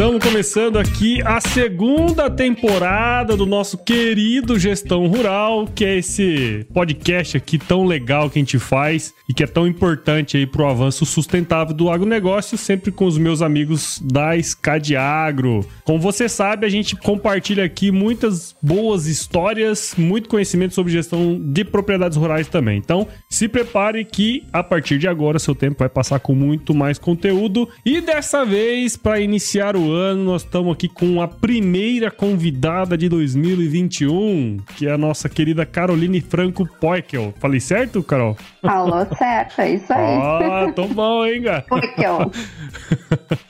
Pessoa! Estamos começando aqui a segunda temporada do nosso querido Gestão Rural, que é esse podcast aqui tão legal que a gente faz e que é tão importante aí pro avanço sustentável do agronegócio, sempre com os meus amigos da SCAD Agro. Como você sabe, a gente compartilha aqui muitas boas histórias, muito conhecimento sobre gestão de propriedades rurais também. Então, se prepare que a partir de agora seu tempo vai passar com muito mais conteúdo. E dessa vez, para iniciar o ano, nós estamos aqui com a primeira convidada de 2021, que é a nossa querida Caroline Franco Poikel. Falei certo, Carol? Falou certo, é isso aí. Ah, tô bom, hein, cara? Poikel.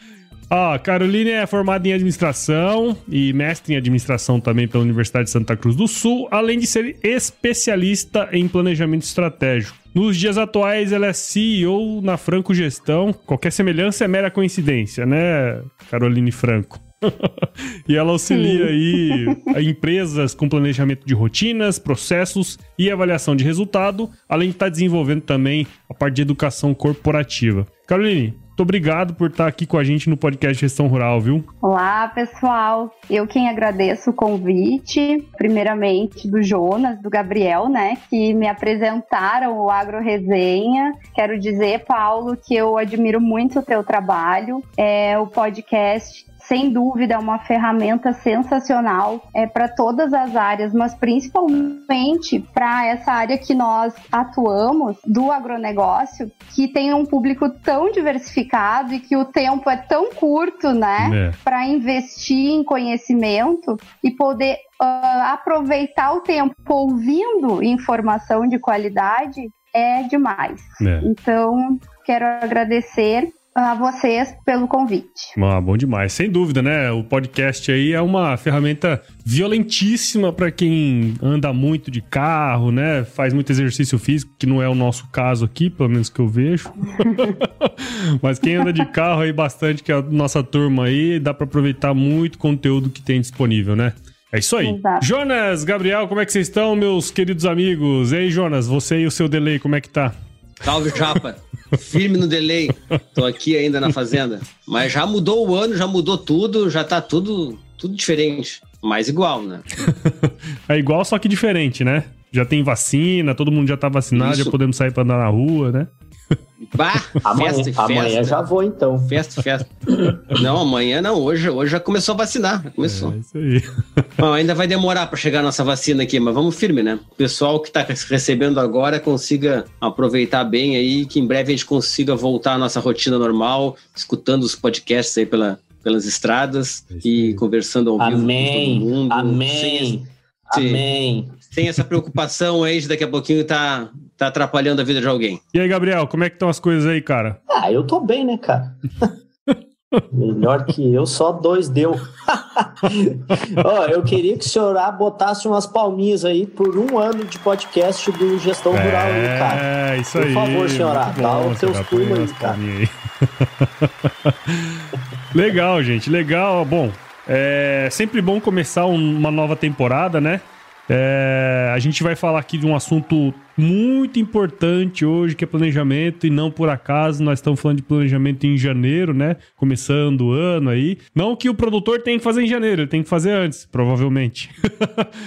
Ó, Caroline é formada em administração e mestre em administração também pela Universidade de Santa Cruz do Sul, além de ser especialista em planejamento estratégico. Nos dias atuais, ela é CEO na Franco Gestão. Qualquer semelhança é mera coincidência, né, Caroline Franco? e ela auxilia aí empresas com planejamento de rotinas, processos e avaliação de resultado, além de estar desenvolvendo também a parte de educação corporativa. Caroline, muito obrigado por estar aqui com a gente no podcast Gestão Rural, viu? Olá, pessoal. Eu quem agradeço o convite, primeiramente do Jonas, do Gabriel, né, que me apresentaram o Agro Resenha. Quero dizer, Paulo, que eu admiro muito o teu trabalho. É o podcast sem dúvida, é uma ferramenta sensacional é, para todas as áreas, mas principalmente para essa área que nós atuamos do agronegócio, que tem um público tão diversificado e que o tempo é tão curto, né, É. para investir em conhecimento e poder ah, aproveitar o tempo ouvindo informação de qualidade é demais. É. Então, quero agradecer a vocês pelo convite. Ah, bom demais. Sem dúvida, né? O podcast aí é uma ferramenta violentíssima para quem anda muito de carro, né? Faz muito exercício físico, que não é o nosso caso aqui, pelo menos que eu vejo. Mas quem anda de carro aí bastante, que é a nossa turma aí, dá para aproveitar muito conteúdo que tem disponível, né? É isso aí. Exato. Jonas, Gabriel, como é que vocês estão, meus queridos amigos? E aí, Jonas, você e o seu delay, como é que tá? Salve, Japa. Firme no delay. Tô aqui ainda na fazenda. Mas já mudou o ano, já mudou tudo, já tá tudo, tudo diferente. Mas igual, né? É igual, só que diferente, né? Já tem vacina, todo mundo já tá vacinado, Isso. já podemos sair pra andar na rua, né? Bah, Amanhã, festa e festa. amanhã já vou então. Festa, festa. Não, amanhã não. Hoje, hoje já começou a vacinar. Já começou. É isso aí. Bom, ainda vai demorar para chegar a nossa vacina aqui, mas vamos firme, né? O pessoal que tá recebendo agora consiga aproveitar bem aí, que em breve a gente consiga voltar à nossa rotina normal, escutando os podcasts aí pela, pelas estradas É e conversando ao vivo Amém. com todo mundo. Sem, Amém. Sim. Amém. sem essa preocupação aí de daqui a pouquinho tá, tá atrapalhando a vida de alguém. E aí, Gabriel, como é que estão as coisas aí, cara? Ah, eu tô bem, né, cara? Melhor que eu, só dois deu. Ó, eu queria que o senhor A botasse umas palminhas aí por um ano de podcast do Gestão Rural aí, cara. É, isso Por aí. favor, senhora, Muito dá bom, os seus pulos aí, cara. aí. legal, gente, legal. Bom, é sempre bom começar um- uma nova temporada, né? É, a gente vai falar aqui de um assunto muito importante hoje, que é planejamento, e não por acaso nós estamos falando de planejamento em janeiro, né? Começando o ano aí. Não que o produtor tenha que fazer em janeiro, ele tem que fazer antes, provavelmente.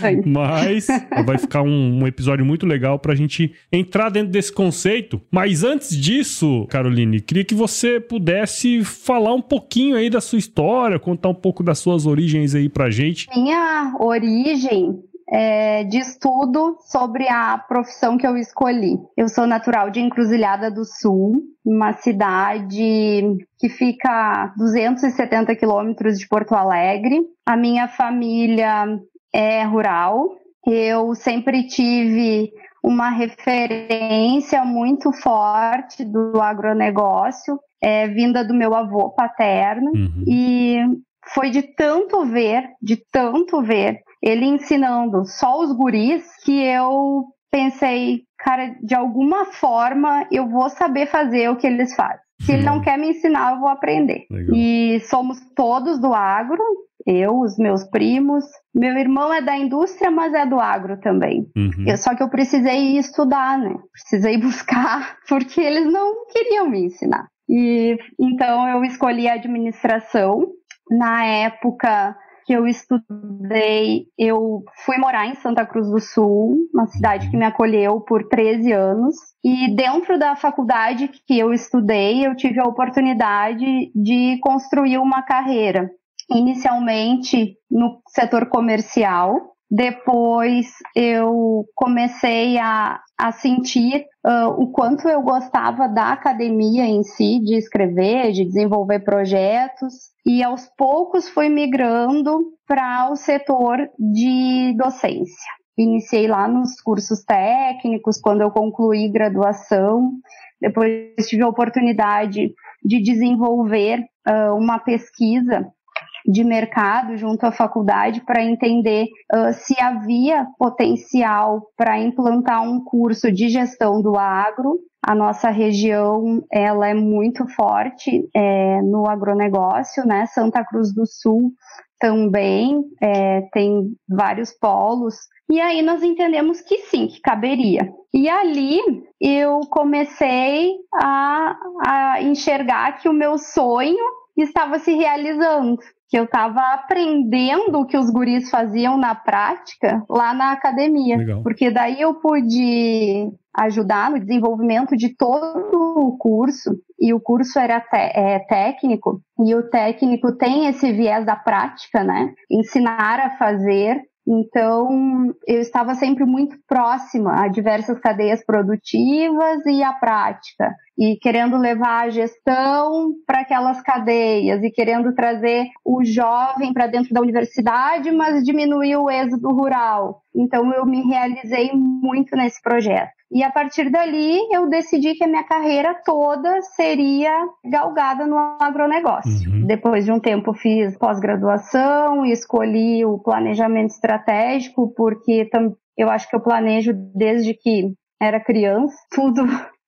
Sim. Mas vai ficar um, um episódio muito legal pra gente entrar dentro desse conceito. Mas antes disso, Caroline, queria que você pudesse falar um pouquinho aí da sua história, contar um pouco das suas origens aí pra gente. Minha origem é, de estudo sobre a profissão que eu escolhi. Eu sou natural de Encruzilhada do Sul, uma cidade que fica a 270 quilômetros de Porto Alegre. A minha família é rural. Eu sempre tive uma referência muito forte do agronegócio, é, vinda do meu avô paterno, uhum. e foi de tanto ver, de tanto ver, ele ensinando só os guris, que eu pensei, cara, de alguma forma eu vou saber fazer o que eles fazem. Se ele não quer me ensinar, eu vou aprender. Legal. E somos todos do agro, eu, os meus primos. Meu irmão é da indústria, mas é do agro também. Uhum. Eu, só que eu precisei estudar, né? Precisei buscar, porque eles não queriam me ensinar. E então eu escolhi a administração. Na época que eu estudei, eu fui morar em Santa Cruz do Sul, uma cidade que me acolheu por 13 anos. E dentro da faculdade que eu estudei, eu tive a oportunidade de construir uma carreira inicialmente no setor comercial. Depois eu comecei a, a sentir uh, o quanto eu gostava da academia em si, de escrever, de desenvolver projetos, e aos poucos fui migrando para o setor de docência. Iniciei lá nos cursos técnicos, quando eu concluí graduação, depois tive a oportunidade de desenvolver uh, uma pesquisa de mercado junto à faculdade para entender uh, se havia potencial para implantar um curso de gestão do agro. A nossa região ela é muito forte é, no agronegócio, né? Santa Cruz do Sul também é, tem vários polos. E aí nós entendemos que sim, que caberia. E ali eu comecei a, a enxergar que o meu sonho estava se realizando que eu estava aprendendo o que os guris faziam na prática lá na academia. Legal. Porque daí eu pude ajudar no desenvolvimento de todo o curso, e o curso era é, técnico, e o técnico tem esse viés da prática, né? Ensinar a fazer então, eu estava sempre muito próxima a diversas cadeias produtivas e à prática, e querendo levar a gestão para aquelas cadeias, e querendo trazer o jovem para dentro da universidade, mas diminuir o êxodo rural. Então, eu me realizei muito nesse projeto. E a partir dali, eu decidi que a minha carreira toda seria galgada no agronegócio. Uhum. Depois de um tempo, fiz pós-graduação e escolhi o planejamento estratégico, porque eu acho que eu planejo desde que era criança. Tudo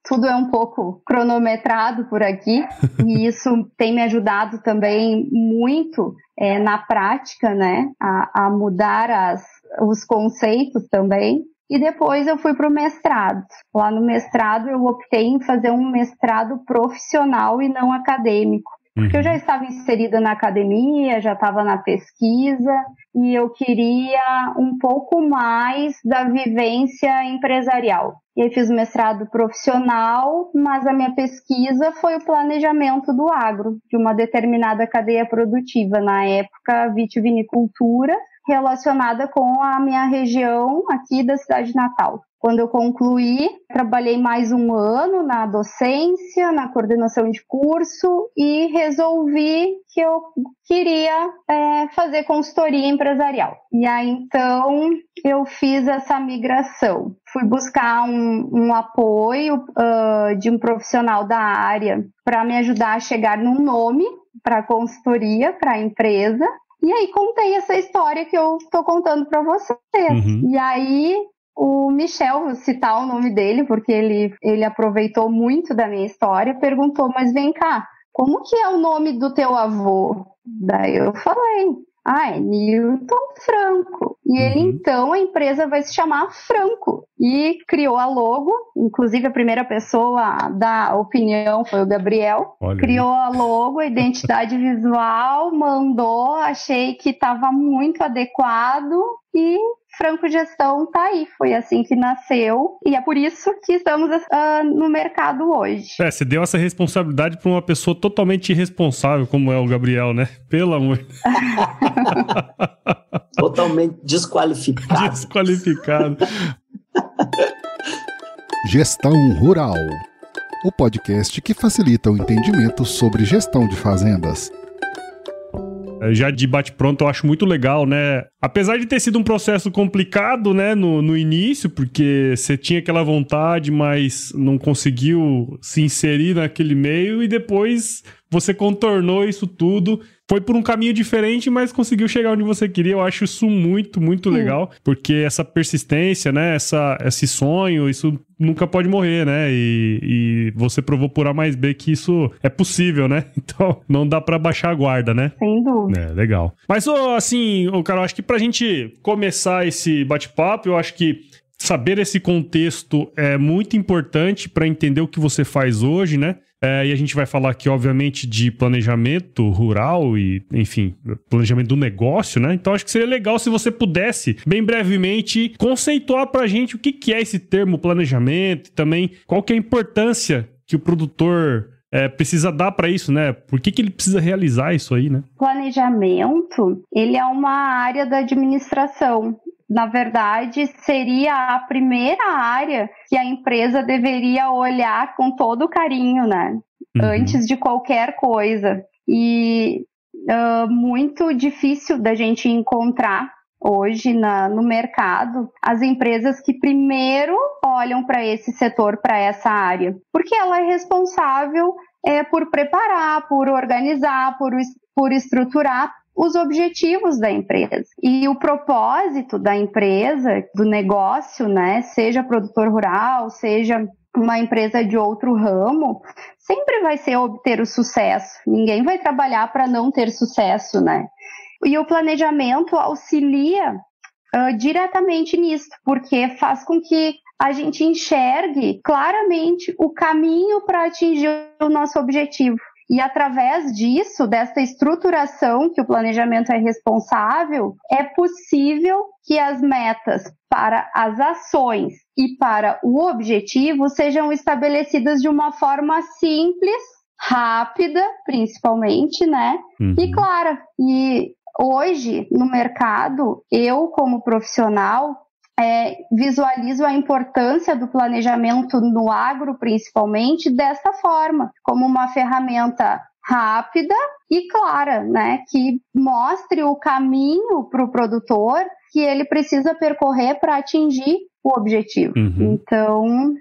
tudo é um pouco cronometrado por aqui e isso tem me ajudado também muito é, na prática, né, a, a mudar as, os conceitos também. E depois eu fui para o mestrado. Lá no mestrado eu optei em fazer um mestrado profissional e não acadêmico. Porque eu já uhum. estava inserida na academia, já estava na pesquisa e eu queria um pouco mais da vivência empresarial. E aí fiz mestrado profissional, mas a minha pesquisa foi o planejamento do agro, de uma determinada cadeia produtiva, na época vitivinicultura, relacionada com a minha região aqui da cidade natal. Quando eu concluí, trabalhei mais um ano na docência, na coordenação de curso e resolvi que eu queria é, fazer consultoria empresarial. E aí então eu fiz essa migração. Fui buscar um, um apoio uh, de um profissional da área para me ajudar a chegar num nome para consultoria para a empresa e aí contei essa história que eu estou contando para vocês. Uhum. E aí o Michel, vou citar o nome dele, porque ele, ele aproveitou muito da minha história, perguntou, mas vem cá, como que é o nome do teu avô? Daí eu falei, ah, é Newton Franco. E ele, uhum. então, a empresa vai se chamar Franco. E criou a logo, inclusive a primeira pessoa da opinião foi o Gabriel. Olha criou a logo, a identidade visual, mandou, achei que estava muito adequado e Franco Gestão tá aí. Foi assim que nasceu e é por isso que estamos uh, no mercado hoje. É, você deu essa responsabilidade para uma pessoa totalmente irresponsável como é o Gabriel, né? Pelo amor. totalmente desqualificado. Desqualificado. Gestão Rural. O podcast que facilita o entendimento sobre gestão de fazendas. É, já de bate-pronto, eu acho muito legal, né? Apesar de ter sido um processo complicado, né, no, no início, porque você tinha aquela vontade, mas não conseguiu se inserir naquele meio, e depois você contornou isso tudo foi por um caminho diferente, mas conseguiu chegar onde você queria. Eu acho isso muito, muito Sim. legal, porque essa persistência, né, essa, esse sonho, isso nunca pode morrer, né? E, e, você provou por A mais B que isso é possível, né? Então não dá para baixar a guarda, né? Sem dúvida. É, legal. Mas, assim, o cara, eu acho que pra gente começar esse bate-papo, eu acho que saber esse contexto é muito importante para entender o que você faz hoje, né? É, e a gente vai falar aqui, obviamente, de planejamento rural e, enfim, planejamento do negócio, né? Então acho que seria legal se você pudesse, bem brevemente, conceituar para a gente o que, que é esse termo planejamento e também qual que é a importância que o produtor é, precisa dar para isso, né? Por que, que ele precisa realizar isso aí, né? Planejamento, ele é uma área da administração na verdade, seria a primeira área que a empresa deveria olhar com todo carinho, né? Uhum. Antes de qualquer coisa. E uh, muito difícil da gente encontrar hoje na, no mercado as empresas que primeiro olham para esse setor, para essa área, porque ela é responsável é, por preparar, por organizar, por, por estruturar os objetivos da empresa. E o propósito da empresa, do negócio, né, seja produtor rural, seja uma empresa de outro ramo, sempre vai ser obter o sucesso. Ninguém vai trabalhar para não ter sucesso, né? E o planejamento auxilia uh, diretamente nisso, porque faz com que a gente enxergue claramente o caminho para atingir o nosso objetivo. E através disso, dessa estruturação que o planejamento é responsável, é possível que as metas para as ações e para o objetivo sejam estabelecidas de uma forma simples, rápida, principalmente, né? Uhum. E clara. E hoje, no mercado, eu, como profissional, é, visualizo a importância do planejamento no agro, principalmente, dessa forma, como uma ferramenta rápida e clara, né, que mostre o caminho para o produtor que ele precisa percorrer para atingir o objetivo. Uhum. Então,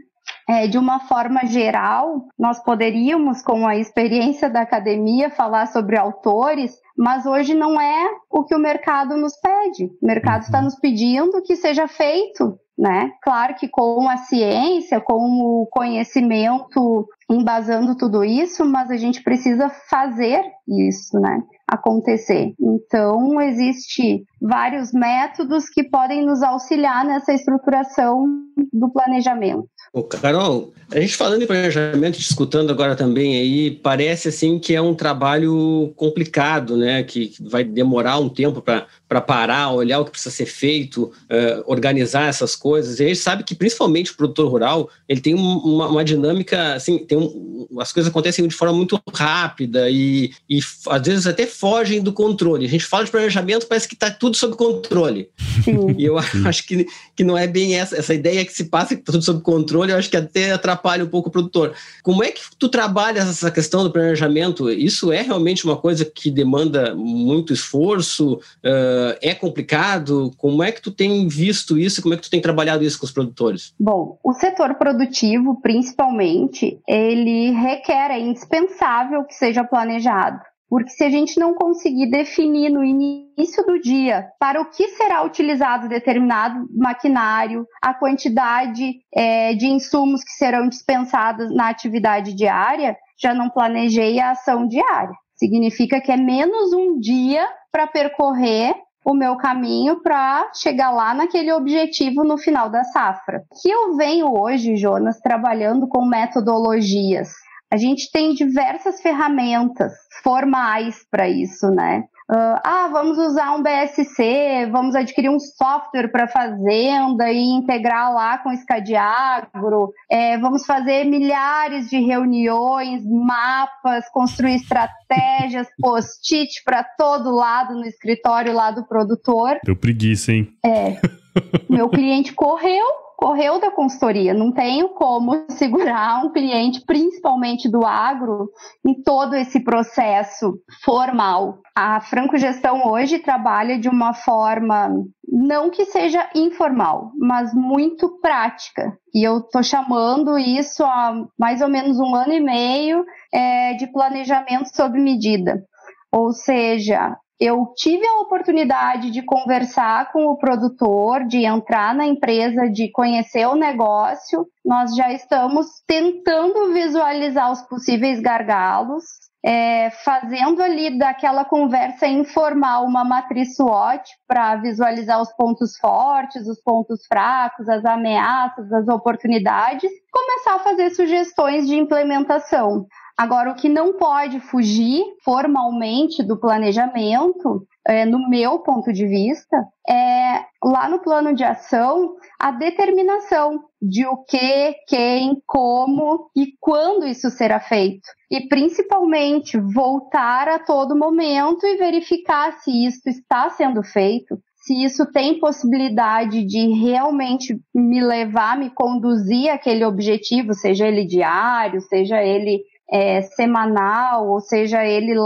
é, de uma forma geral, nós poderíamos, com a experiência da academia, falar sobre autores, mas hoje não é o que o mercado nos pede. O mercado está uhum. nos pedindo que seja feito, né? Claro que com a ciência, com o conhecimento embasando tudo isso, mas a gente precisa fazer isso, né? Acontecer. Então, existe vários métodos que podem nos auxiliar nessa estruturação do planejamento. Ô, Carol, a gente falando em planejamento, escutando agora também aí, parece assim que é um trabalho complicado, né? Que vai demorar um tempo para parar, olhar o que precisa ser feito, uh, organizar essas coisas. E a gente sabe que principalmente o produtor rural, ele tem uma, uma dinâmica, assim, tem um, as coisas acontecem de forma muito rápida e, e às vezes até fogem do controle. A gente fala de planejamento, parece que está tudo sob controle. Sim. E eu acho que, que não é bem essa, essa ideia que se passa que está tudo sob controle eu acho que até atrapalha um pouco o produtor. Como é que tu trabalhas essa questão do planejamento? Isso é realmente uma coisa que demanda muito esforço? Uh, é complicado? Como é que tu tem visto isso? Como é que tu tem trabalhado isso com os produtores? Bom, o setor produtivo, principalmente, ele requer, é indispensável que seja planejado. Porque se a gente não conseguir definir no início do dia para o que será utilizado determinado maquinário, a quantidade é, de insumos que serão dispensados na atividade diária, já não planejei a ação diária. Significa que é menos um dia para percorrer o meu caminho para chegar lá naquele objetivo no final da safra. Que eu venho hoje, Jonas, trabalhando com metodologias a gente tem diversas ferramentas formais para isso, né? Uh, ah, vamos usar um BSC, vamos adquirir um software para fazenda e integrar lá com o Escadiagro, é, vamos fazer milhares de reuniões, mapas, construir estratégias, post-it para todo lado no escritório lá do produtor. Deu preguiça, hein? É. Meu cliente correu correu da consultoria. Não tenho como segurar um cliente, principalmente do agro, em todo esse processo formal. A Franco Gestão hoje trabalha de uma forma não que seja informal, mas muito prática. E eu estou chamando isso há mais ou menos um ano e meio é, de planejamento sob medida. Ou seja, eu tive a oportunidade de conversar com o produtor, de entrar na empresa, de conhecer o negócio. Nós já estamos tentando visualizar os possíveis gargalos, é, fazendo ali daquela conversa informal uma matriz SWOT para visualizar os pontos fortes, os pontos fracos, as ameaças, as oportunidades, começar a fazer sugestões de implementação. Agora, o que não pode fugir formalmente do planejamento, é, no meu ponto de vista, é lá no plano de ação a determinação de o que, quem, como e quando isso será feito. E principalmente voltar a todo momento e verificar se isso está sendo feito, se isso tem possibilidade de realmente me levar, me conduzir àquele objetivo, seja ele diário, seja ele é, semanal, ou seja, ele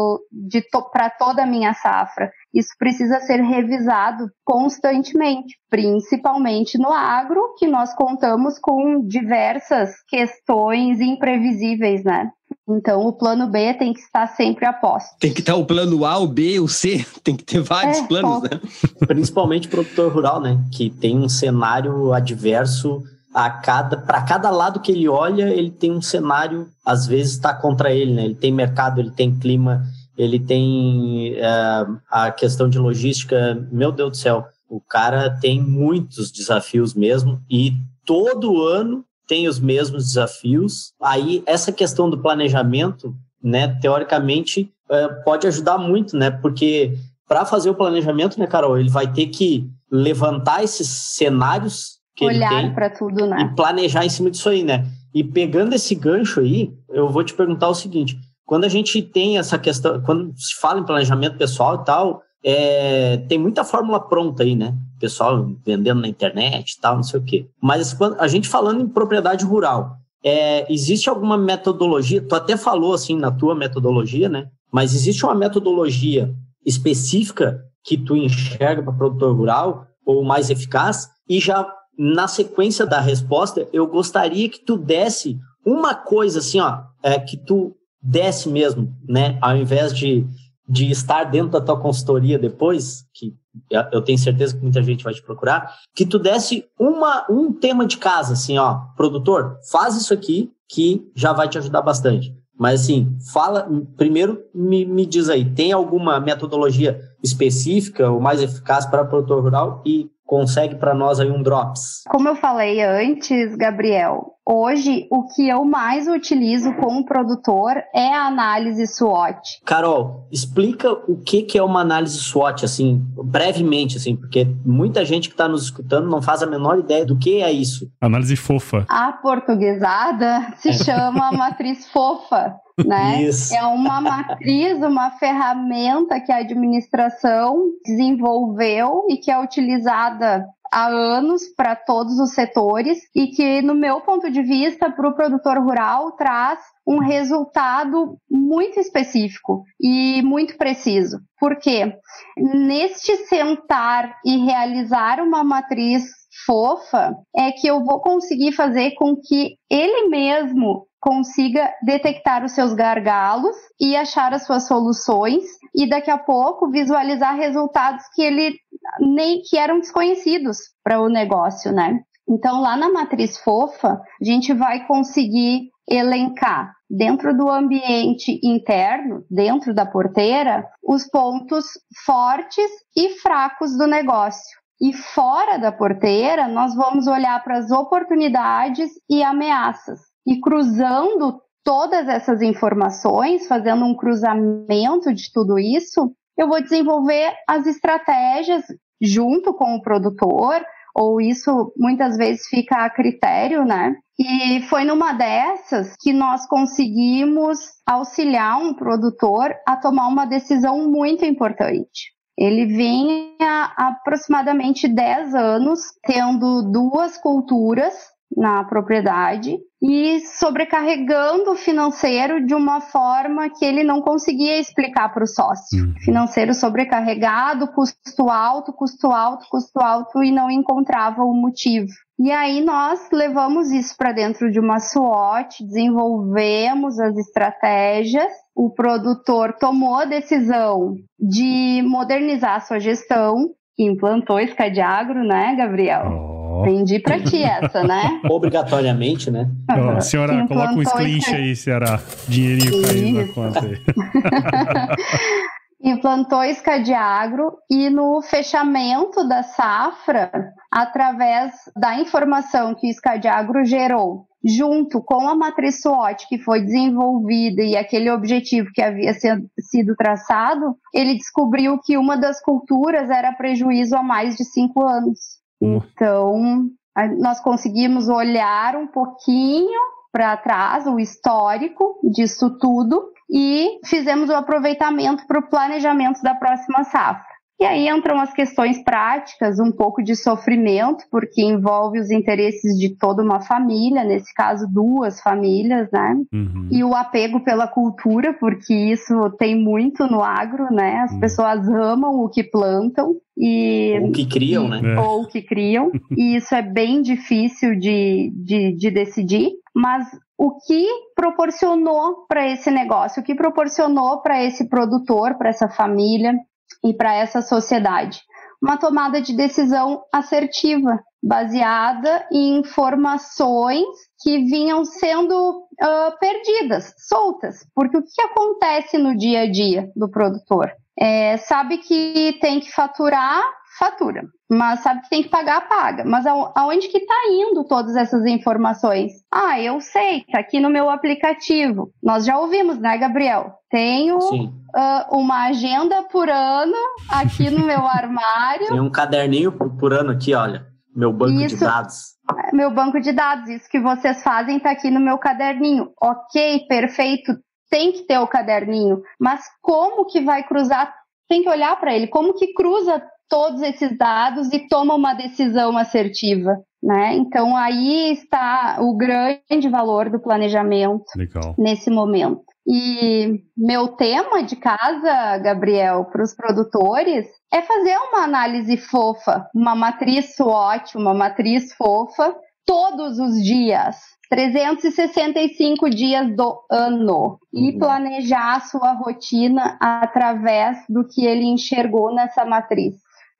to, para toda a minha safra. Isso precisa ser revisado constantemente, principalmente no agro, que nós contamos com diversas questões imprevisíveis, né? Então, o plano B tem que estar sempre a posto. Tem que estar o plano A, o B, o C, tem que ter vários é, planos, né? Principalmente produtor rural, né? Que tem um cenário adverso a cada para cada lado que ele olha, ele tem um cenário, às vezes está contra ele, né? Ele tem mercado, ele tem clima, ele tem uh, a questão de logística. Meu Deus do céu, o cara tem muitos desafios mesmo e todo ano tem os mesmos desafios. Aí essa questão do planejamento, né, teoricamente uh, pode ajudar muito, né? Porque para fazer o planejamento, né, Carol, ele vai ter que levantar esses cenários que Olhar para tudo, né? E planejar em cima disso aí, né? E pegando esse gancho aí, eu vou te perguntar o seguinte: quando a gente tem essa questão, quando se fala em planejamento pessoal e tal, é, tem muita fórmula pronta aí, né? Pessoal vendendo na internet e tal, não sei o quê. Mas a gente falando em propriedade rural, é, existe alguma metodologia? Tu até falou assim na tua metodologia, né? Mas existe uma metodologia específica que tu enxerga para produtor rural ou mais eficaz? E já na sequência da resposta, eu gostaria que tu desse uma coisa assim, ó, é, que tu desse mesmo, né? Ao invés de, de estar dentro da tua consultoria depois, que eu tenho certeza que muita gente vai te procurar, que tu desse uma, um tema de casa, assim, ó, produtor, faz isso aqui que já vai te ajudar bastante. Mas assim, fala, primeiro me, me diz aí, tem alguma metodologia específica ou mais eficaz para produtor rural e consegue para nós aí um drops? Como eu falei antes, Gabriel, hoje o que eu mais utilizo como produtor é a análise SWOT. Carol, explica o que, que é uma análise SWOT, assim, brevemente, assim, porque muita gente que está nos escutando não faz a menor ideia do que é isso. Análise fofa. A portuguesada se chama matriz fofa né? Isso. É uma matriz, uma ferramenta que a administração desenvolveu e que é utilizada há anos para todos os setores e que, no meu ponto de vista, para o produtor rural traz um resultado muito específico e muito preciso. Por quê? Neste sentar e realizar uma matriz fofa, é que eu vou conseguir fazer com que ele mesmo consiga detectar os seus gargalos e achar as suas soluções e daqui a pouco visualizar resultados que ele nem que eram desconhecidos para o negócio, né? Então lá na matriz fofa, a gente vai conseguir elencar dentro do ambiente interno, dentro da porteira, os pontos fortes e fracos do negócio. E fora da porteira, nós vamos olhar para as oportunidades e ameaças e cruzando todas essas informações, fazendo um cruzamento de tudo isso, eu vou desenvolver as estratégias junto com o produtor, ou isso muitas vezes fica a critério, né? E foi numa dessas que nós conseguimos auxiliar um produtor a tomar uma decisão muito importante. Ele há aproximadamente 10 anos tendo duas culturas na propriedade e sobrecarregando o financeiro de uma forma que ele não conseguia explicar para o sócio. Uhum. Financeiro sobrecarregado, custo alto, custo alto, custo alto e não encontrava o motivo. E aí nós levamos isso para dentro de uma SWOT, desenvolvemos as estratégias, o produtor tomou a decisão de modernizar a sua gestão, implantou Escadiagro, né, Gabriel? Oh. Vendi pra ti essa, né? Obrigatoriamente, né? Oh, senhora, coloca um screenshot aí, Ceará. Dinheirinho caindo na conta aí. implantou Escadiagro e no fechamento da safra, através da informação que o Escadiagro gerou, junto com a matriz SWOT que foi desenvolvida e aquele objetivo que havia sido traçado, ele descobriu que uma das culturas era prejuízo há mais de cinco anos. Então, nós conseguimos olhar um pouquinho para trás, o histórico disso tudo, e fizemos o aproveitamento para o planejamento da próxima safra. E aí entram as questões práticas, um pouco de sofrimento, porque envolve os interesses de toda uma família, nesse caso duas famílias, né? Uhum. E o apego pela cultura, porque isso tem muito no agro, né? As uhum. pessoas amam o que plantam e ou que criam, e, né? Ou que criam, e isso é bem difícil de, de, de decidir. Mas o que proporcionou para esse negócio, o que proporcionou para esse produtor, para essa família, e para essa sociedade. Uma tomada de decisão assertiva, baseada em informações que vinham sendo uh, perdidas, soltas. Porque o que acontece no dia a dia do produtor? É, sabe que tem que faturar fatura. Mas sabe que tem que pagar, paga. Mas aonde que está indo todas essas informações? Ah, eu sei, tá aqui no meu aplicativo. Nós já ouvimos, né, Gabriel? Tenho uh, uma agenda por ano aqui no meu armário. Tem um caderninho por, por ano aqui, olha. Meu banco isso, de dados. Meu banco de dados, isso que vocês fazem está aqui no meu caderninho. Ok, perfeito. Tem que ter o caderninho, mas como que vai cruzar tem que olhar para ele, como que cruza todos esses dados e toma uma decisão assertiva. Né? Então aí está o grande valor do planejamento Legal. nesse momento. E meu tema de casa, Gabriel, para os produtores é fazer uma análise fofa, uma matriz SWOT, uma matriz fofa, todos os dias, 365 dias do ano e uhum. planejar a sua rotina através do que ele enxergou nessa matriz.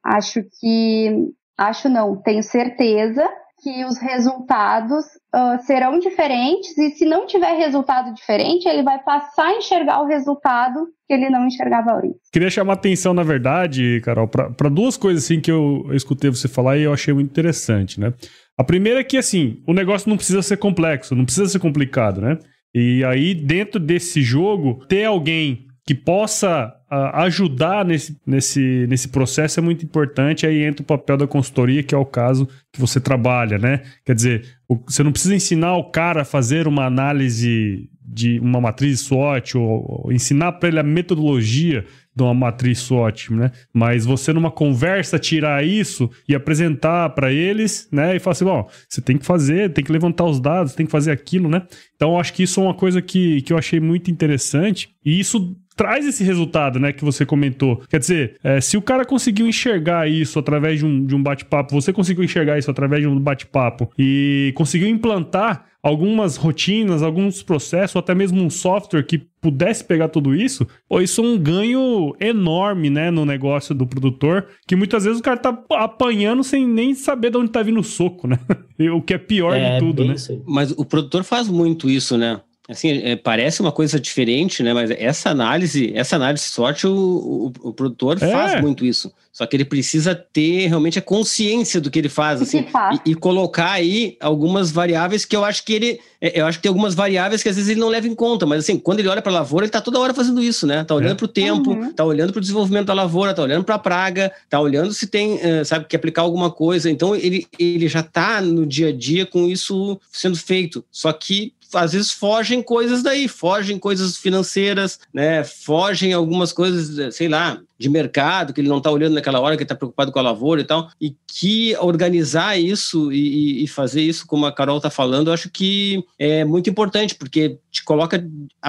Acho que, acho não, tenho certeza que os resultados uh, serão diferentes e se não tiver resultado diferente, ele vai passar a enxergar o resultado que ele não enxergava antes. Queria chamar atenção, na verdade, Carol, para duas coisas assim que eu, eu escutei você falar e eu achei muito interessante, né? A primeira é que, assim, o negócio não precisa ser complexo, não precisa ser complicado, né? E aí, dentro desse jogo, ter alguém que possa uh, ajudar nesse, nesse, nesse processo é muito importante. Aí entra o papel da consultoria, que é o caso que você trabalha, né? Quer dizer, o, você não precisa ensinar o cara a fazer uma análise de uma matriz SWOT ou, ou ensinar para ele a metodologia de uma matriz SWOT, né? Mas você numa conversa tirar isso e apresentar para eles, né? E falar assim, bom, você tem que fazer, tem que levantar os dados, tem que fazer aquilo, né? Então acho que isso é uma coisa que, que eu achei muito interessante e isso traz esse resultado, né, que você comentou. Quer dizer, é, se o cara conseguiu enxergar isso através de um, de um bate-papo, você conseguiu enxergar isso através de um bate-papo e conseguiu implantar algumas rotinas, alguns processos, ou até mesmo um software que pudesse pegar tudo isso, pô, isso é um ganho enorme, né, no negócio do produtor, que muitas vezes o cara tá apanhando sem nem saber de onde tá vindo o soco, né? o que é pior é, de tudo, né? Mas o produtor faz muito isso, né? Assim, é, parece uma coisa diferente, né? Mas essa análise, essa análise de sorte, o, o, o produtor é. faz muito isso. Só que ele precisa ter realmente a consciência do que ele faz, assim, e, e, colocar aí algumas variáveis que eu acho que ele, é, eu acho que tem algumas variáveis que às vezes ele não leva em conta, mas assim, quando ele olha para a lavoura, ele está toda hora fazendo isso, né? Tá olhando é. para o tempo, uhum. tá olhando para o desenvolvimento da lavoura, tá olhando para a praga, tá olhando se tem, uh, sabe, que aplicar alguma coisa. Então ele, ele já está no dia a dia com isso sendo feito. Só que às vezes fogem coisas daí, fogem coisas financeiras, né? Fogem algumas coisas, sei lá, de mercado, que ele não está olhando naquela hora, que está preocupado com a lavoura e tal, e que organizar isso e, e fazer isso, como a Carol está falando, eu acho que é muito importante, porque te coloca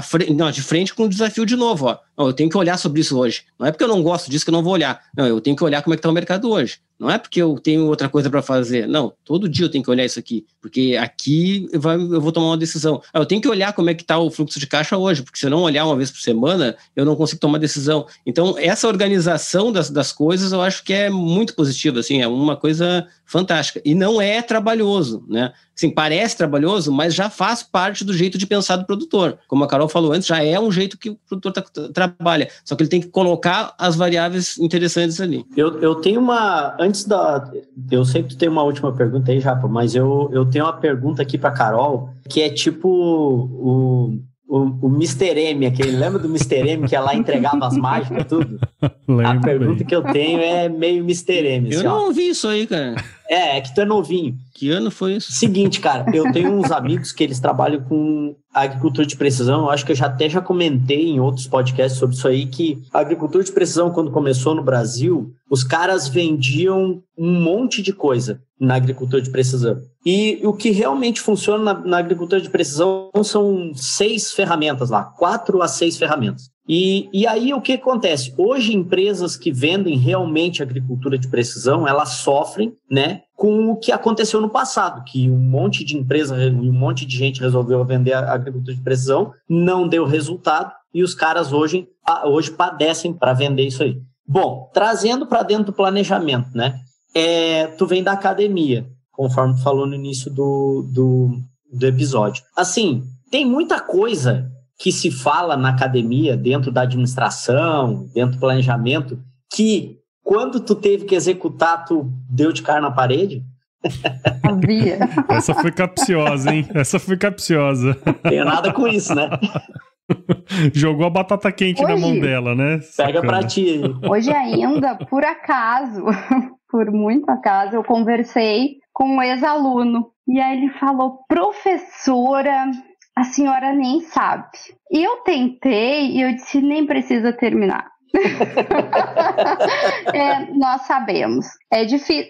frente, não, de frente com o desafio de novo. Ó. Eu tenho que olhar sobre isso hoje. Não é porque eu não gosto disso que eu não vou olhar. Não, eu tenho que olhar como é que está o mercado hoje. Não é porque eu tenho outra coisa para fazer. Não, todo dia eu tenho que olhar isso aqui. Porque aqui eu vou tomar uma decisão. Eu tenho que olhar como é que está o fluxo de caixa hoje. Porque se eu não olhar uma vez por semana, eu não consigo tomar decisão. Então, essa organização das, das coisas eu acho que é muito positiva. Assim, é uma coisa fantástica. E não é trabalhoso, né? Assim, parece trabalhoso, mas já faz parte do jeito de pensar do produtor. Como a Carol falou antes, já é um jeito que o produtor tá, trabalha. Só que ele tem que colocar as variáveis interessantes ali. Eu, eu tenho uma. Antes da. Eu sei que tu tem uma última pergunta aí, Japa, mas eu, eu tenho uma pergunta aqui para Carol, que é tipo o, o, o Mr. M, aquele, lembra do Mr. M que ia lá entregava as mágicas tudo? a pergunta bem. que eu tenho é meio Mr. M. Assim, eu não ó. ouvi isso aí, cara. É, é que tu é novinho. Que ano foi isso? Seguinte, cara, eu tenho uns amigos que eles trabalham com agricultura de precisão. Eu acho que eu já até já comentei em outros podcasts sobre isso aí que a agricultura de precisão quando começou no Brasil, os caras vendiam um monte de coisa na agricultura de precisão. E o que realmente funciona na, na agricultura de precisão são seis ferramentas lá, quatro a seis ferramentas. E, e aí o que acontece? Hoje, empresas que vendem realmente agricultura de precisão, elas sofrem né, com o que aconteceu no passado, que um monte de empresa e um monte de gente resolveu vender agricultura de precisão, não deu resultado, e os caras hoje, hoje padecem para vender isso aí. Bom, trazendo para dentro do planejamento, né? É, tu vem da academia, conforme tu falou no início do, do, do episódio. Assim, tem muita coisa que se fala na academia, dentro da administração, dentro do planejamento, que quando tu teve que executar, tu deu de cara na parede? Havia. Essa foi capciosa, hein? Essa foi capciosa. Tenho nada com isso, né? Jogou a batata quente Hoje, na mão dela, né? Pega pra ti. Hoje ainda, por acaso, por muito acaso, eu conversei com um ex-aluno. E aí ele falou, professora, a senhora nem sabe. Eu tentei e eu disse, nem precisa terminar. é, nós sabemos. É,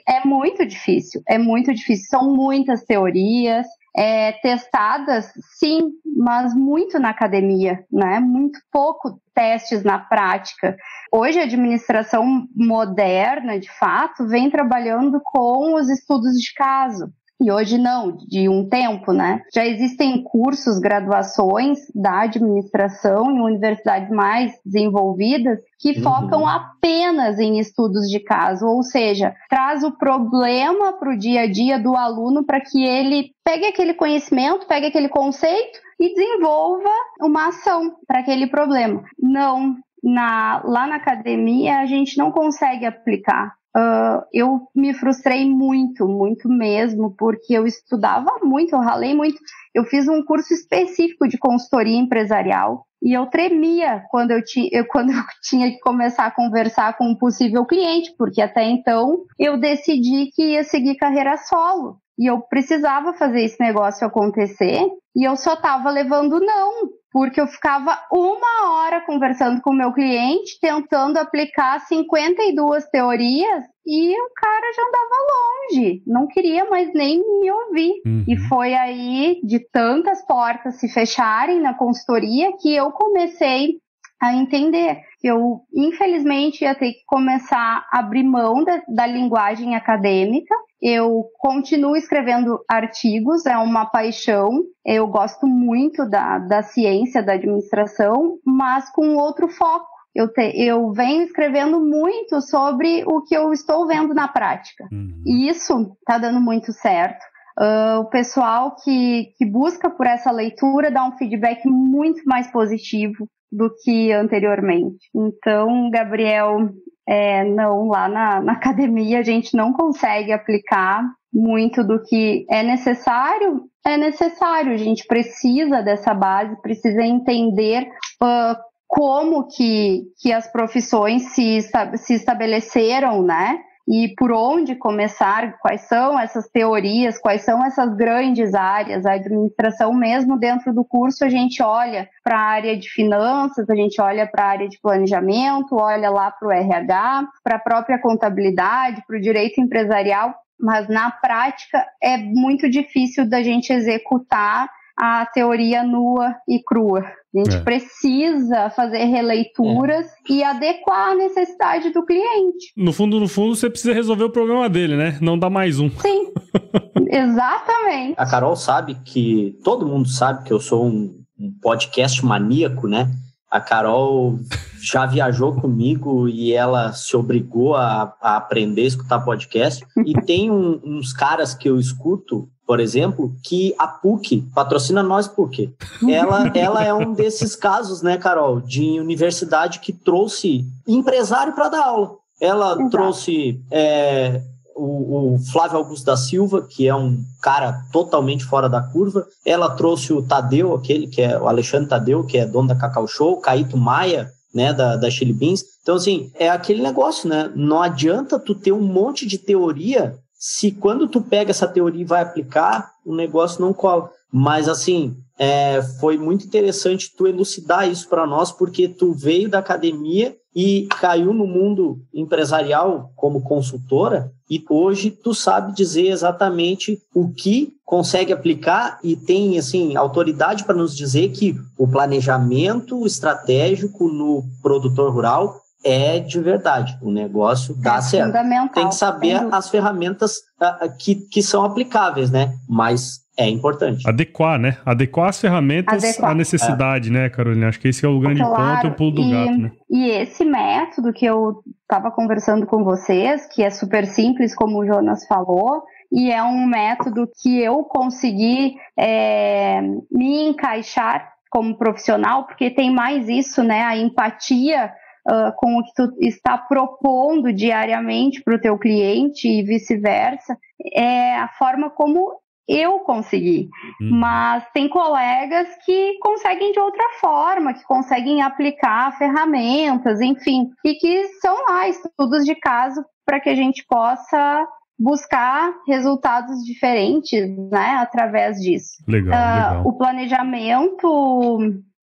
é muito difícil. É muito difícil. São muitas teorias. É, testadas, sim, mas muito na academia, né? Muito pouco testes na prática. Hoje a administração moderna, de fato, vem trabalhando com os estudos de caso. E hoje não, de um tempo, né? Já existem cursos, graduações da administração em universidades mais desenvolvidas que uhum. focam apenas em estudos de caso, ou seja, traz o problema para o dia a dia do aluno para que ele pegue aquele conhecimento, pegue aquele conceito e desenvolva uma ação para aquele problema. Não, na, lá na academia a gente não consegue aplicar Uh, eu me frustrei muito, muito mesmo, porque eu estudava muito, eu ralei muito. Eu fiz um curso específico de consultoria empresarial e eu tremia quando eu, ti, eu, quando eu tinha que começar a conversar com um possível cliente, porque até então eu decidi que ia seguir carreira solo. E eu precisava fazer esse negócio acontecer e eu só estava levando não porque eu ficava uma hora conversando com o meu cliente, tentando aplicar 52 teorias e o cara já andava longe, não queria mais nem me ouvir. Uhum. E foi aí, de tantas portas se fecharem na consultoria, que eu comecei a entender que eu, infelizmente, ia ter que começar a abrir mão da, da linguagem acadêmica eu continuo escrevendo artigos, é uma paixão. Eu gosto muito da, da ciência, da administração, mas com outro foco. Eu, te, eu venho escrevendo muito sobre o que eu estou vendo na prática. Uhum. E isso está dando muito certo. Uh, o pessoal que, que busca por essa leitura dá um feedback muito mais positivo do que anteriormente. Então, Gabriel, é, não, lá na, na academia a gente não consegue aplicar muito do que é necessário, é necessário, a gente precisa dessa base, precisa entender uh, como que, que as profissões se, se estabeleceram, né? E por onde começar, quais são essas teorias, quais são essas grandes áreas. A administração, mesmo dentro do curso, a gente olha para a área de finanças, a gente olha para a área de planejamento, olha lá para o RH, para a própria contabilidade, para o direito empresarial, mas na prática é muito difícil da gente executar a teoria nua e crua. A gente é. precisa fazer releituras é. e adequar a necessidade do cliente. No fundo, no fundo, você precisa resolver o problema dele, né? Não dá mais um. Sim, exatamente. A Carol sabe que, todo mundo sabe que eu sou um, um podcast maníaco, né? A Carol já viajou comigo e ela se obrigou a, a aprender a escutar podcast. E tem um, uns caras que eu escuto por exemplo, que a PUC patrocina nós PUC. Ela, ela é um desses casos, né, Carol, de universidade que trouxe empresário para dar aula. Ela Exato. trouxe é, o, o, Flávio Augusto da Silva, que é um cara totalmente fora da curva. Ela trouxe o Tadeu, aquele que é o Alexandre Tadeu, que é dono da Cacau Show, Caíto Maia, né, da, da Chili Beans. Então, assim, é aquele negócio, né? Não adianta tu ter um monte de teoria se quando tu pega essa teoria e vai aplicar, o negócio não cola. Mas assim, é, foi muito interessante tu elucidar isso para nós, porque tu veio da academia e caiu no mundo empresarial como consultora e hoje tu sabe dizer exatamente o que consegue aplicar e tem assim autoridade para nos dizer que o planejamento estratégico no produtor rural é de verdade. O negócio dá é certo. Tem que saber as ferramentas uh, que, que são aplicáveis, né? Mas é importante. Adequar, né? Adequar as ferramentas Adequar. à necessidade, é. né, Carolina? Acho que esse é o grande claro, ponto e o pulo do e, gato, né? E esse método que eu estava conversando com vocês, que é super simples, como o Jonas falou, e é um método que eu consegui é, me encaixar como profissional, porque tem mais isso, né? A empatia uh, com o que tu está propondo diariamente para o teu cliente e vice-versa, é a forma como eu consegui. Hum. Mas tem colegas que conseguem de outra forma, que conseguem aplicar ferramentas, enfim, e que são lá estudos de caso para que a gente possa buscar resultados diferentes, né, através disso. Legal, uh, legal. O planejamento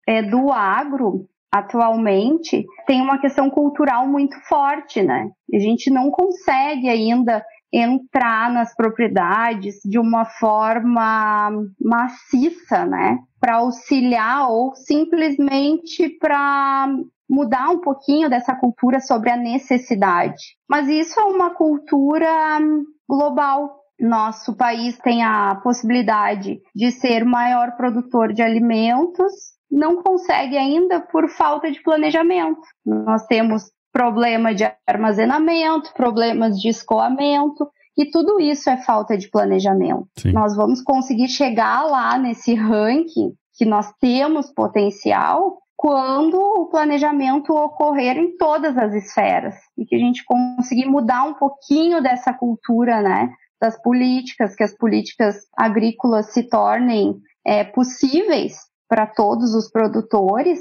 é, do agro, atualmente tem uma questão cultural muito forte, né? A gente não consegue ainda entrar nas propriedades de uma forma maciça, né? Para auxiliar ou simplesmente para mudar um pouquinho dessa cultura sobre a necessidade. Mas isso é uma cultura global. Nosso país tem a possibilidade de ser maior produtor de alimentos não consegue ainda por falta de planejamento. Nós temos problema de armazenamento, problemas de escoamento, e tudo isso é falta de planejamento. Sim. Nós vamos conseguir chegar lá nesse ranking que nós temos potencial quando o planejamento ocorrer em todas as esferas e que a gente conseguir mudar um pouquinho dessa cultura, né, das políticas, que as políticas agrícolas se tornem é, possíveis para todos os produtores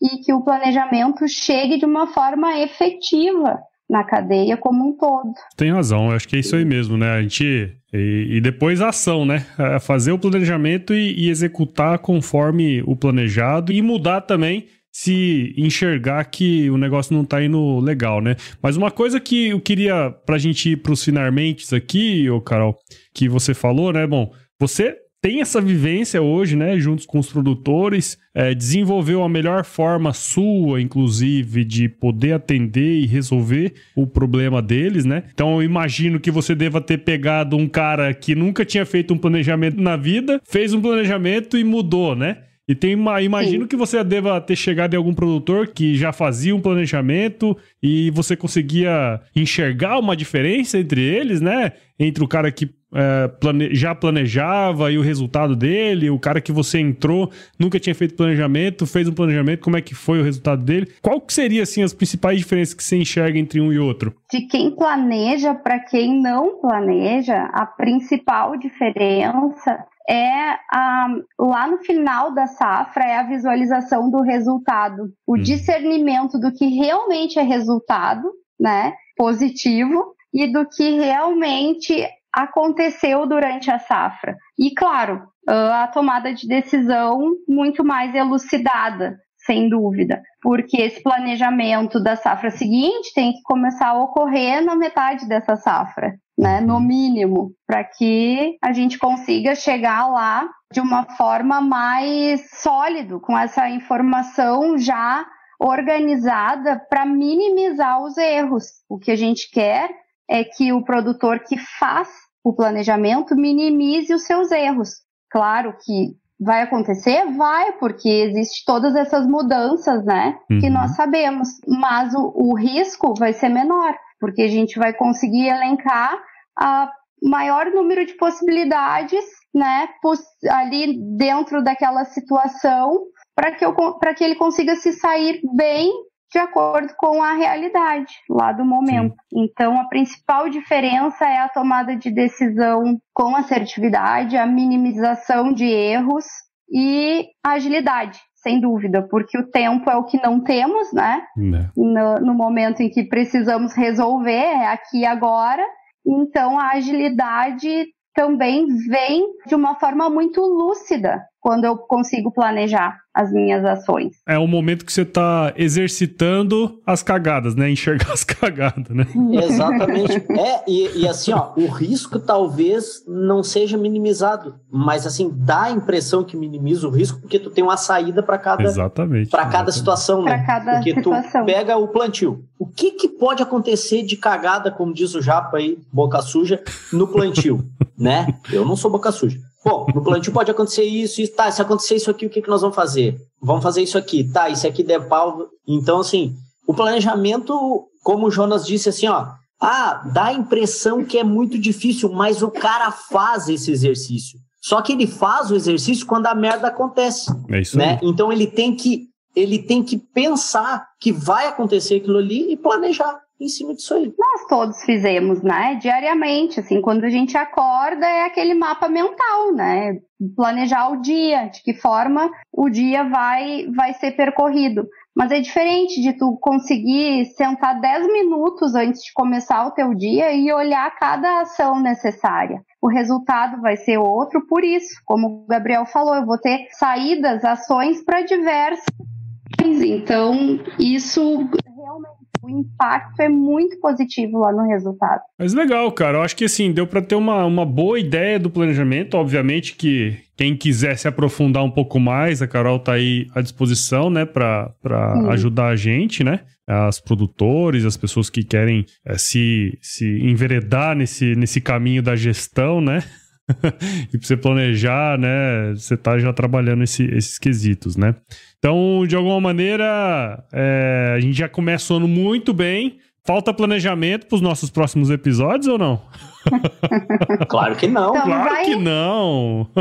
e que o planejamento chegue de uma forma efetiva na cadeia como um todo. Tem razão, eu acho que é isso aí mesmo, né? A gente. E, e depois a ação, né? É fazer o planejamento e, e executar conforme o planejado e mudar também se enxergar que o negócio não tá indo legal, né? Mas uma coisa que eu queria pra gente ir pros finalmente aqui, ô Carol, que você falou, né? Bom, você tem essa vivência hoje, né, juntos com os produtores, é, desenvolveu a melhor forma sua, inclusive, de poder atender e resolver o problema deles, né? Então eu imagino que você deva ter pegado um cara que nunca tinha feito um planejamento na vida, fez um planejamento e mudou, né? E tem uma, imagino Sim. que você deva ter chegado em algum produtor que já fazia um planejamento e você conseguia enxergar uma diferença entre eles, né? Entre o cara que é, plane... já planejava e o resultado dele, o cara que você entrou, nunca tinha feito planejamento, fez um planejamento, como é que foi o resultado dele? Qual que seria assim as principais diferenças que você enxerga entre um e outro? De quem planeja para quem não planeja, a principal diferença é a, lá no final da safra é a visualização do resultado, o hum. discernimento do que realmente é resultado, né? Positivo e do que realmente aconteceu durante a safra. E, claro, a tomada de decisão muito mais elucidada, sem dúvida, porque esse planejamento da safra seguinte tem que começar a ocorrer na metade dessa safra, né, no mínimo, para que a gente consiga chegar lá de uma forma mais sólido, com essa informação já organizada para minimizar os erros. O que a gente quer é que o produtor que faz o planejamento minimize os seus erros. Claro que vai acontecer? Vai, porque existe todas essas mudanças, né? Uhum. Que nós sabemos. Mas o, o risco vai ser menor, porque a gente vai conseguir elencar a maior número de possibilidades, né? Ali dentro daquela situação, para que, que ele consiga se sair bem de acordo com a realidade lá do momento. Sim. Então, a principal diferença é a tomada de decisão com assertividade, a minimização de erros e a agilidade, sem dúvida, porque o tempo é o que não temos, né? né? No, no momento em que precisamos resolver, é aqui e agora. Então, a agilidade também vem de uma forma muito lúcida quando eu consigo planejar as minhas ações. É o momento que você está exercitando as cagadas, né? Enxergar as cagadas, né? Exatamente. É, e, e, assim, ó, o risco talvez não seja minimizado, mas assim, dá a impressão que minimiza o risco porque tu tem uma saída para cada Exatamente. Para cada situação, né? Para cada porque situação. tu pega o plantio. O que que pode acontecer de cagada, como diz o Japa aí, boca suja, no plantio, né? Eu não sou boca suja. Bom, no plantio pode acontecer isso, isso, tá, se acontecer isso aqui, o que, que nós vamos fazer? Vamos fazer isso aqui, tá, isso aqui der pau. Então, assim, o planejamento, como o Jonas disse, assim, ó, ah, dá a impressão que é muito difícil, mas o cara faz esse exercício. Só que ele faz o exercício quando a merda acontece. É isso né? Aí. Então ele tem que ele tem que pensar que vai acontecer aquilo ali e planejar em cima disso aí. Nós todos fizemos, né? Diariamente, assim, quando a gente acorda é aquele mapa mental, né? Planejar o dia, de que forma o dia vai vai ser percorrido. Mas é diferente de tu conseguir sentar 10 minutos antes de começar o teu dia e olhar cada ação necessária. O resultado vai ser outro, por isso, como o Gabriel falou, eu vou ter saídas, ações para diversas. Então, isso o impacto é muito positivo lá no resultado. Mas legal, cara. Eu acho que assim, deu para ter uma, uma boa ideia do planejamento. Obviamente que quem quiser se aprofundar um pouco mais, a Carol tá aí à disposição, né, para ajudar a gente, né? As produtores, as pessoas que querem é, se, se enveredar nesse, nesse caminho da gestão, né? e para você planejar, né? Você tá já trabalhando esse, esses quesitos, né? Então, de alguma maneira, é, a gente já começa o ano muito bem. Falta planejamento para os nossos próximos episódios ou não? claro que não. Então claro vai... que não.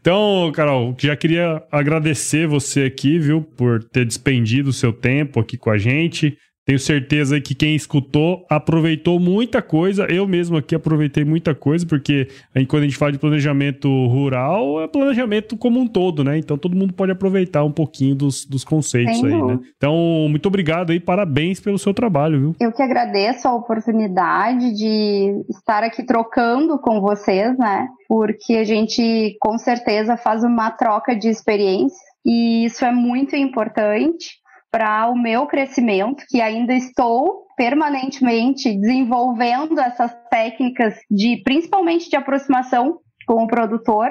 Então, Carol, já queria agradecer você aqui, viu, por ter despendido o seu tempo aqui com a gente. Tenho certeza que quem escutou aproveitou muita coisa. Eu mesmo aqui aproveitei muita coisa, porque aí, quando a gente fala de planejamento rural, é planejamento como um todo, né? Então todo mundo pode aproveitar um pouquinho dos, dos conceitos Sim. aí, né? Então, muito obrigado aí, parabéns pelo seu trabalho, viu? Eu que agradeço a oportunidade de estar aqui trocando com vocês, né? Porque a gente com certeza faz uma troca de experiência e isso é muito importante para o meu crescimento, que ainda estou permanentemente desenvolvendo essas técnicas de principalmente de aproximação com o produtor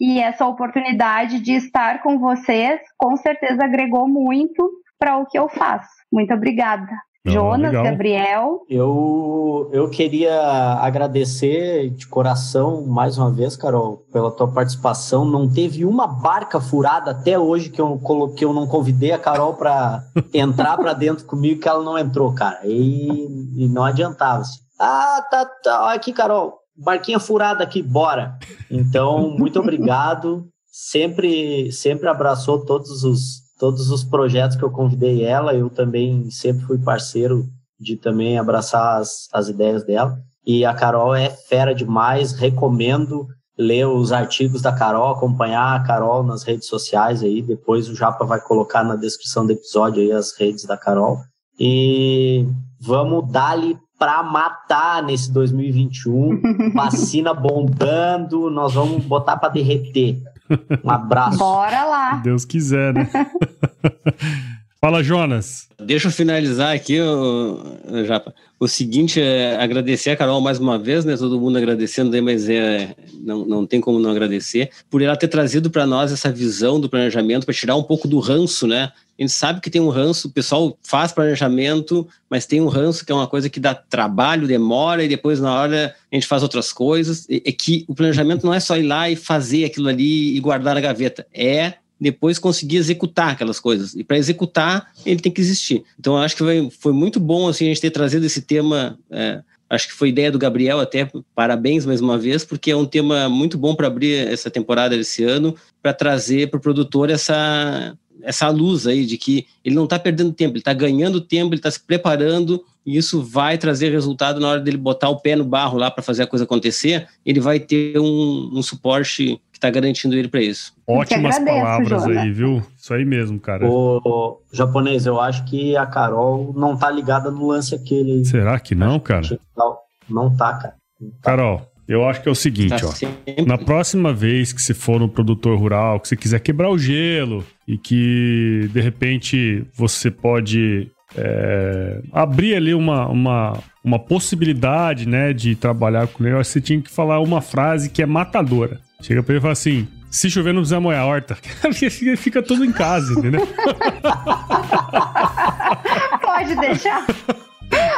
e essa oportunidade de estar com vocês com certeza agregou muito para o que eu faço. Muito obrigada. Jonas, legal. Gabriel. Eu, eu queria agradecer de coração mais uma vez, Carol, pela tua participação. Não teve uma barca furada até hoje que eu coloquei, eu não convidei a Carol para entrar para dentro comigo, que ela não entrou, cara. E, e não adiantava. Assim. Ah, tá, tá. Aqui, Carol, barquinha furada aqui, bora. Então, muito obrigado. Sempre, sempre abraçou todos os todos os projetos que eu convidei ela, eu também sempre fui parceiro de também abraçar as, as ideias dela. E a Carol é fera demais, recomendo ler os artigos da Carol, acompanhar a Carol nas redes sociais aí, depois o Japa vai colocar na descrição do episódio aí as redes da Carol. E Vamos dar-lhe para matar nesse 2021. Vacina bombando, nós vamos botar para derreter. Um abraço. Bora lá. Deus quiser, né? Fala, Jonas. Deixa eu finalizar aqui, o, Japa. O seguinte é agradecer a Carol mais uma vez, né? Todo mundo agradecendo, aí, mas é, não, não tem como não agradecer, por ela ter trazido para nós essa visão do planejamento, para tirar um pouco do ranço, né? A gente sabe que tem um ranço, o pessoal faz planejamento, mas tem um ranço que é uma coisa que dá trabalho, demora, e depois na hora a gente faz outras coisas. É que o planejamento não é só ir lá e fazer aquilo ali e guardar na gaveta. É depois conseguir executar aquelas coisas. E para executar, ele tem que existir. Então, acho que foi, foi muito bom assim, a gente ter trazido esse tema. É, acho que foi ideia do Gabriel até. Parabéns mais uma vez, porque é um tema muito bom para abrir essa temporada desse ano, para trazer para o produtor essa essa luz aí de que ele não está perdendo tempo, ele está ganhando tempo, ele está se preparando e isso vai trazer resultado na hora dele botar o pé no barro lá para fazer a coisa acontecer. Ele vai ter um, um suporte que está garantindo ele para isso. Ótimas agradeço, palavras Joana. aí, viu? Isso aí mesmo, cara. O japonês, eu acho que a Carol não tá ligada no lance aquele. Será que não, cara? Não tá, cara. Não tá. Carol, eu acho que é o seguinte, tá ó. Sempre. Na próxima vez que você for no produtor rural, que você quiser quebrar o gelo e que de repente você pode é, abrir ali uma, uma, uma possibilidade, né, de trabalhar com ele, você tinha que falar uma frase que é matadora. Chega pra ele e fala assim: se chover, não precisa molhar a horta. Fica tudo em casa, entendeu? Pode deixar.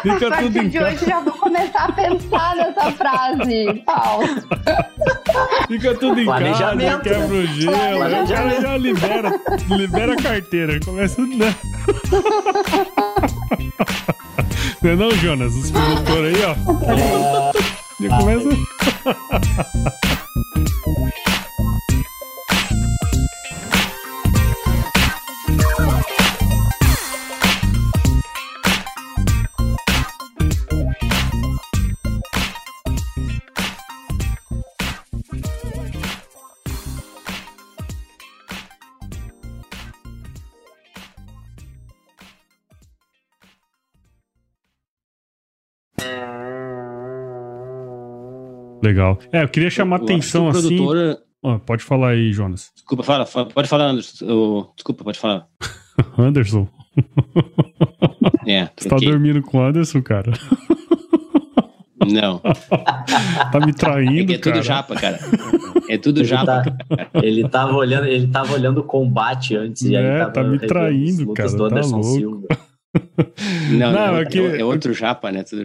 Fica a partir de hoje já vou começar a pensar nessa frase, Paulo. Fica tudo em casa, quebra o gelo. Cara já libera, libera a carteira. Começa. Né? Não é não, Jonas? Os produtores aí, ó. Já começa. Legal. É, eu queria chamar eu atenção assim. Produtora... Oh, pode falar aí, Jonas. Desculpa, fala, fala pode falar, Anderson. Eu... Desculpa, pode falar. Anderson. É, Você tá dormindo com o Anderson, cara? Não. tá me traindo, é, é tudo japa, cara. É tudo ele japa. Tá, ele tava olhando, ele tava olhando o combate antes e aí é, tá me traindo, cara. Do tá louco. Silva. Não, não, não é, que... é, outro japa, né? Tudo...